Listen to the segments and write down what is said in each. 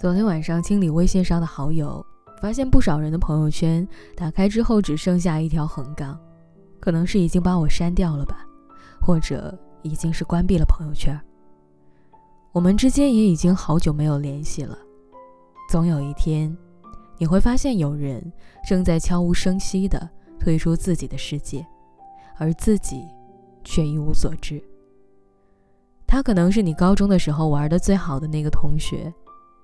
昨天晚上清理微信上的好友，发现不少人的朋友圈打开之后只剩下一条横杠，可能是已经把我删掉了吧，或者已经是关闭了朋友圈。我们之间也已经好久没有联系了，总有一天，你会发现有人正在悄无声息地退出自己的世界，而自己却一无所知。他可能是你高中的时候玩的最好的那个同学，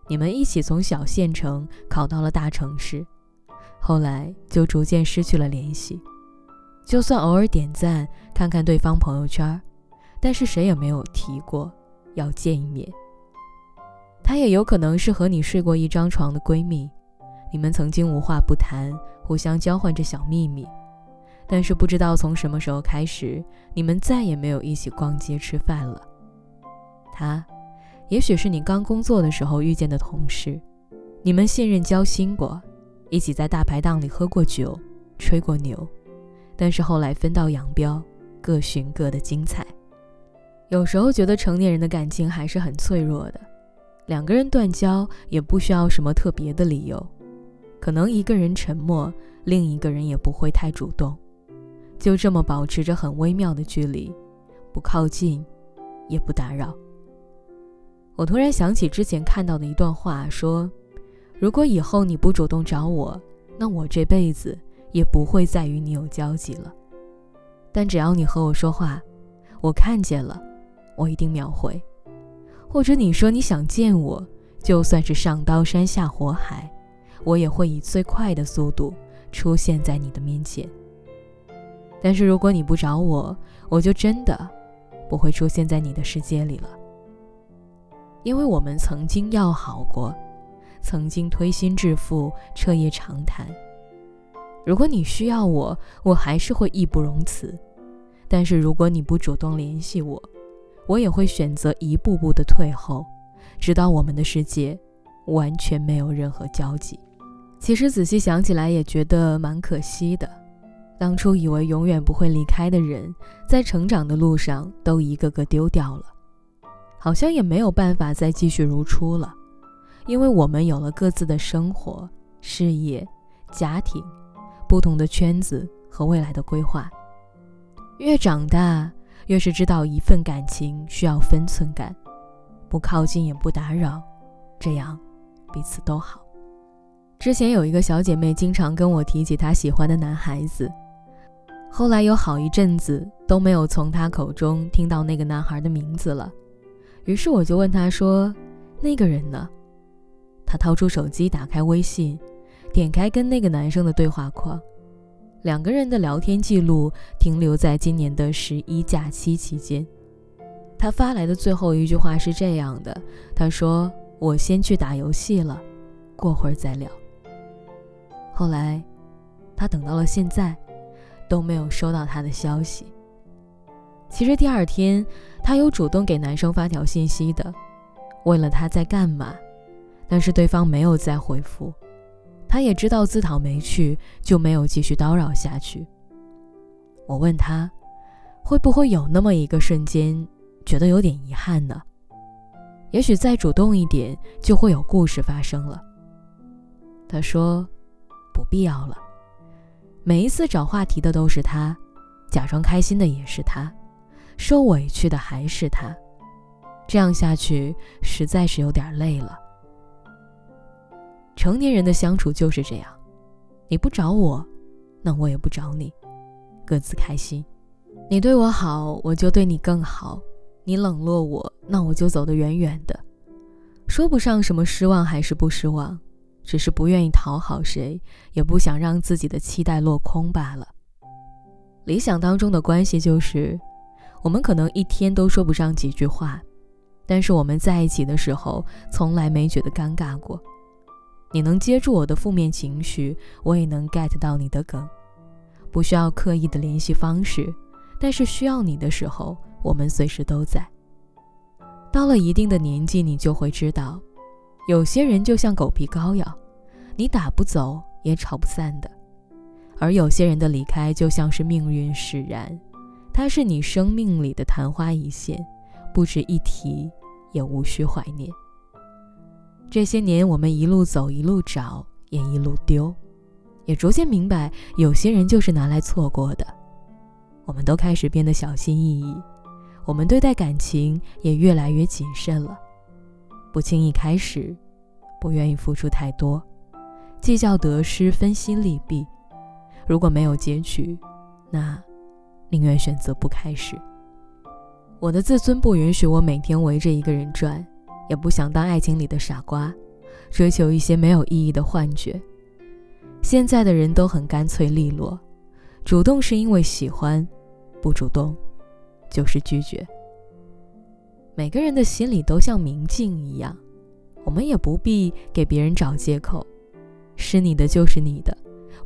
你们一起从小县城考到了大城市，后来就逐渐失去了联系。就算偶尔点赞看看对方朋友圈，但是谁也没有提过要见一面。他也有可能是和你睡过一张床的闺蜜，你们曾经无话不谈，互相交换着小秘密，但是不知道从什么时候开始，你们再也没有一起逛街吃饭了。他，也许是你刚工作的时候遇见的同事，你们信任交心过，一起在大排档里喝过酒，吹过牛，但是后来分道扬镳，各寻各的精彩。有时候觉得成年人的感情还是很脆弱的，两个人断交也不需要什么特别的理由，可能一个人沉默，另一个人也不会太主动，就这么保持着很微妙的距离，不靠近，也不打扰。我突然想起之前看到的一段话，说：“如果以后你不主动找我，那我这辈子也不会再与你有交集了。但只要你和我说话，我看见了，我一定秒回。或者你说你想见我，就算是上刀山下火海，我也会以最快的速度出现在你的面前。但是如果你不找我，我就真的不会出现在你的世界里了。”因为我们曾经要好过，曾经推心置腹、彻夜长谈。如果你需要我，我还是会义不容辞；但是如果你不主动联系我，我也会选择一步步的退后，直到我们的世界完全没有任何交集。其实仔细想起来，也觉得蛮可惜的。当初以为永远不会离开的人，在成长的路上都一个个丢掉了。好像也没有办法再继续如初了，因为我们有了各自的生活、事业、家庭，不同的圈子和未来的规划。越长大，越是知道一份感情需要分寸感，不靠近也不打扰，这样彼此都好。之前有一个小姐妹经常跟我提起她喜欢的男孩子，后来有好一阵子都没有从她口中听到那个男孩的名字了。于是我就问他说：“那个人呢？”他掏出手机，打开微信，点开跟那个男生的对话框，两个人的聊天记录停留在今年的十一假期期间。他发来的最后一句话是这样的：“他说我先去打游戏了，过会儿再聊。”后来，他等到了现在，都没有收到他的消息。其实第二天，他有主动给男生发条信息的，问了他在干嘛，但是对方没有再回复，他也知道自讨没趣，就没有继续叨扰下去。我问他，会不会有那么一个瞬间，觉得有点遗憾呢？也许再主动一点，就会有故事发生了。他说，不必要了，每一次找话题的都是他，假装开心的也是他。受委屈的还是他，这样下去实在是有点累了。成年人的相处就是这样，你不找我，那我也不找你，各自开心。你对我好，我就对你更好；你冷落我，那我就走得远远的。说不上什么失望还是不失望，只是不愿意讨好谁，也不想让自己的期待落空罢了。理想当中的关系就是。我们可能一天都说不上几句话，但是我们在一起的时候，从来没觉得尴尬过。你能接住我的负面情绪，我也能 get 到你的梗，不需要刻意的联系方式，但是需要你的时候，我们随时都在。到了一定的年纪，你就会知道，有些人就像狗皮膏药，你打不走也吵不散的；而有些人的离开，就像是命运使然。它是你生命里的昙花一现，不值一提，也无需怀念。这些年，我们一路走，一路找，也一路丢，也逐渐明白，有些人就是拿来错过的。我们都开始变得小心翼翼，我们对待感情也越来越谨慎了，不轻易开始，不愿意付出太多，计较得失，分析利弊。如果没有结局，那宁愿选择不开始。我的自尊不允许我每天围着一个人转。也不想当爱情里的傻瓜，追求一些没有意义的幻觉。现在的人都很干脆利落，主动是因为喜欢，不主动就是拒绝。每个人的心里都像明镜一样，我们也不必给别人找借口，是你的就是你的，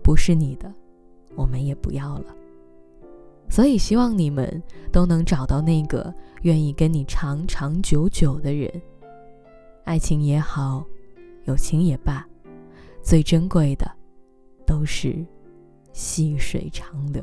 不是你的，我们也不要了。所以希望你们都能找到那个愿意跟你长长久久的人。爱情也好，友情也罢，最珍贵的都是细水长流。